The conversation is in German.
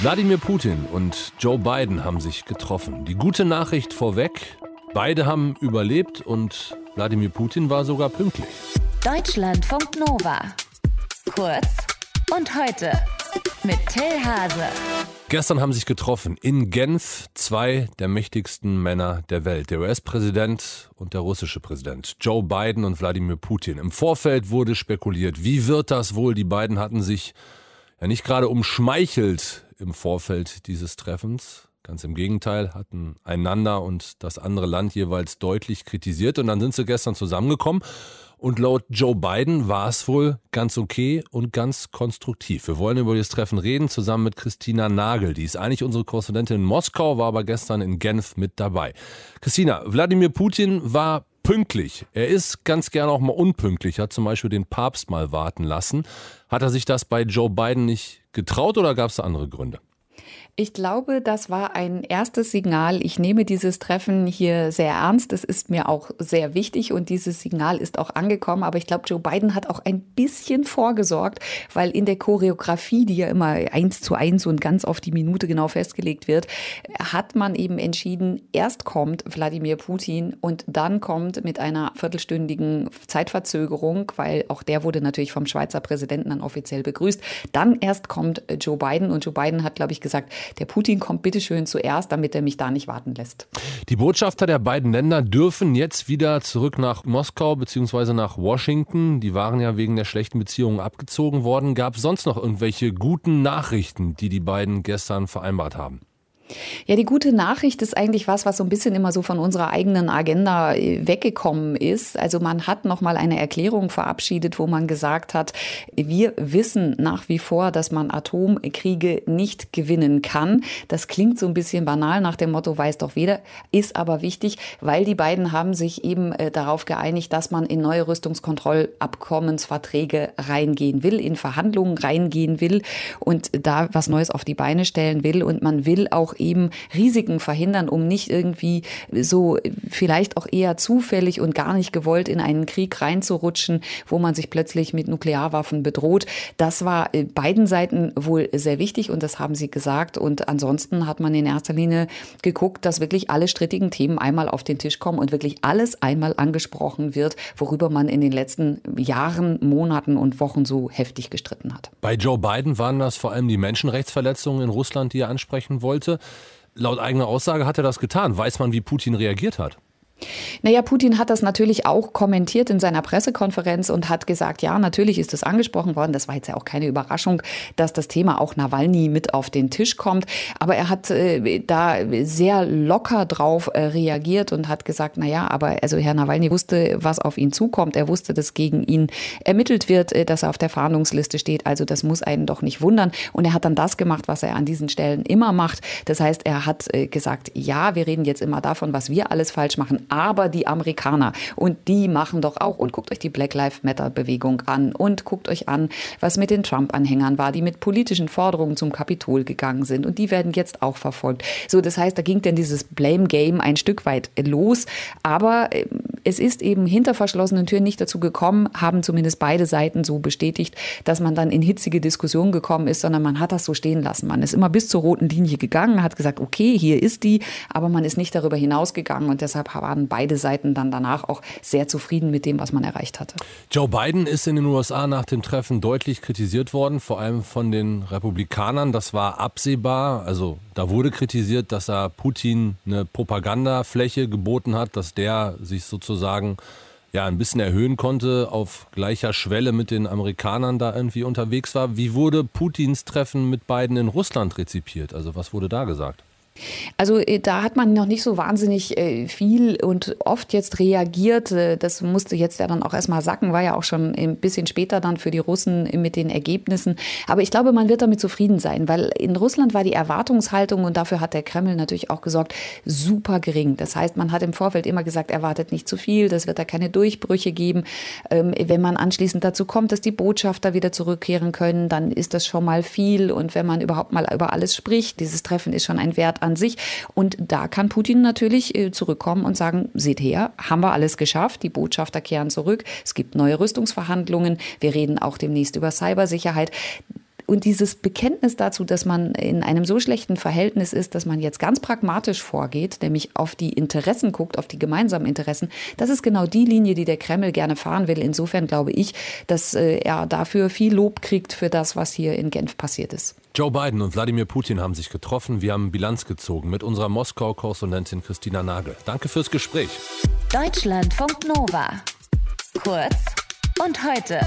Wladimir Putin und Joe Biden haben sich getroffen. Die gute Nachricht vorweg, beide haben überlebt und Wladimir Putin war sogar pünktlich. Deutschlandfunk Nova. Kurz und heute mit Till Hase. Gestern haben sich getroffen in Genf zwei der mächtigsten Männer der Welt, der US-Präsident und der russische Präsident, Joe Biden und Wladimir Putin. Im Vorfeld wurde spekuliert, wie wird das wohl? Die beiden hatten sich ja nicht gerade umschmeichelt im Vorfeld dieses Treffens. Ganz im Gegenteil, hatten einander und das andere Land jeweils deutlich kritisiert und dann sind sie gestern zusammengekommen und laut Joe Biden war es wohl ganz okay und ganz konstruktiv. Wir wollen über das Treffen reden, zusammen mit Christina Nagel. Die ist eigentlich unsere Korrespondentin in Moskau, war aber gestern in Genf mit dabei. Christina, Wladimir Putin war pünktlich. Er ist ganz gerne auch mal unpünktlich, hat zum Beispiel den Papst mal warten lassen. Hat er sich das bei Joe Biden nicht getraut oder gab es andere Gründe? Ich glaube, das war ein erstes Signal. Ich nehme dieses Treffen hier sehr ernst. Das ist mir auch sehr wichtig und dieses Signal ist auch angekommen. Aber ich glaube, Joe Biden hat auch ein bisschen vorgesorgt, weil in der Choreografie, die ja immer eins zu eins und ganz auf die Minute genau festgelegt wird, hat man eben entschieden, erst kommt Wladimir Putin und dann kommt mit einer viertelstündigen Zeitverzögerung, weil auch der wurde natürlich vom Schweizer Präsidenten dann offiziell begrüßt. Dann erst kommt Joe Biden und Joe Biden hat, glaube ich, gesagt, der Putin kommt bitteschön zuerst, damit er mich da nicht warten lässt. Die Botschafter der beiden Länder dürfen jetzt wieder zurück nach Moskau bzw. nach Washington. Die waren ja wegen der schlechten Beziehungen abgezogen worden. Gab es sonst noch irgendwelche guten Nachrichten, die die beiden gestern vereinbart haben? Ja, die gute Nachricht ist eigentlich was, was so ein bisschen immer so von unserer eigenen Agenda äh, weggekommen ist. Also man hat noch mal eine Erklärung verabschiedet, wo man gesagt hat, wir wissen nach wie vor, dass man Atomkriege nicht gewinnen kann. Das klingt so ein bisschen banal nach dem Motto, weiß doch weder, ist aber wichtig, weil die beiden haben sich eben äh, darauf geeinigt, dass man in neue Rüstungskontrollabkommensverträge reingehen will, in Verhandlungen reingehen will und da was Neues auf die Beine stellen will und man will auch eben Risiken verhindern, um nicht irgendwie so vielleicht auch eher zufällig und gar nicht gewollt in einen Krieg reinzurutschen, wo man sich plötzlich mit Nuklearwaffen bedroht. Das war äh, beiden Seiten wohl sehr wichtig und das haben sie gesagt. Und ansonsten hat man in erster Linie geguckt, dass wirklich alle strittigen Themen einmal auf den Tisch kommen und wirklich alles einmal angesprochen wird, worüber man in den letzten Jahren, Monaten und Wochen so heftig gestritten hat. Bei Joe Biden waren das vor allem die Menschenrechtsverletzungen in Russland, die er ansprechen wollte. Laut eigener Aussage hat er das getan. Weiß man, wie Putin reagiert hat? Naja, Putin hat das natürlich auch kommentiert in seiner Pressekonferenz und hat gesagt, ja, natürlich ist es angesprochen worden. Das war jetzt ja auch keine Überraschung, dass das Thema auch Nawalny mit auf den Tisch kommt. Aber er hat äh, da sehr locker drauf äh, reagiert und hat gesagt, naja, aber also Herr Nawalny wusste, was auf ihn zukommt. Er wusste, dass gegen ihn ermittelt wird, äh, dass er auf der Fahndungsliste steht. Also das muss einen doch nicht wundern. Und er hat dann das gemacht, was er an diesen Stellen immer macht. Das heißt, er hat äh, gesagt, ja, wir reden jetzt immer davon, was wir alles falsch machen aber die Amerikaner. Und die machen doch auch. Und guckt euch die Black Lives Matter Bewegung an und guckt euch an, was mit den Trump-Anhängern war, die mit politischen Forderungen zum Kapitol gegangen sind. Und die werden jetzt auch verfolgt. So, das heißt, da ging dann dieses Blame Game ein Stück weit los. Aber ähm, es ist eben hinter verschlossenen Türen nicht dazu gekommen, haben zumindest beide Seiten so bestätigt, dass man dann in hitzige Diskussionen gekommen ist, sondern man hat das so stehen lassen. Man ist immer bis zur roten Linie gegangen, hat gesagt, okay, hier ist die, aber man ist nicht darüber hinausgegangen und deshalb waren beide Seiten dann danach auch sehr zufrieden mit dem, was man erreicht hatte. Joe Biden ist in den USA nach dem Treffen deutlich kritisiert worden, vor allem von den Republikanern. Das war absehbar. Also da wurde kritisiert, dass er Putin eine Propagandafläche geboten hat, dass der sich sozusagen ja ein bisschen erhöhen konnte, auf gleicher Schwelle mit den Amerikanern da irgendwie unterwegs war. Wie wurde Putins Treffen mit Biden in Russland rezipiert? Also was wurde da gesagt? Also äh, da hat man noch nicht so wahnsinnig äh, viel und oft jetzt reagiert. Äh, das musste jetzt ja dann auch erstmal sacken, war ja auch schon ein bisschen später dann für die Russen mit den Ergebnissen. Aber ich glaube, man wird damit zufrieden sein, weil in Russland war die Erwartungshaltung und dafür hat der Kreml natürlich auch gesorgt, super gering. Das heißt, man hat im Vorfeld immer gesagt, erwartet nicht zu viel, das wird da keine Durchbrüche geben. Ähm, wenn man anschließend dazu kommt, dass die Botschafter wieder zurückkehren können, dann ist das schon mal viel. Und wenn man überhaupt mal über alles spricht, dieses Treffen ist schon ein Wert an an sich. Und da kann Putin natürlich äh, zurückkommen und sagen, seht her, haben wir alles geschafft, die Botschafter kehren zurück, es gibt neue Rüstungsverhandlungen, wir reden auch demnächst über Cybersicherheit. Und dieses Bekenntnis dazu, dass man in einem so schlechten Verhältnis ist, dass man jetzt ganz pragmatisch vorgeht, nämlich auf die Interessen guckt, auf die gemeinsamen Interessen, das ist genau die Linie, die der Kreml gerne fahren will. Insofern glaube ich, dass äh, er dafür viel Lob kriegt für das, was hier in Genf passiert ist. Joe Biden und Wladimir Putin haben sich getroffen. Wir haben Bilanz gezogen mit unserer Moskau-Korrespondentin Christina Nagel. Danke fürs Gespräch. Deutschlandfunk Nova. Kurz und heute.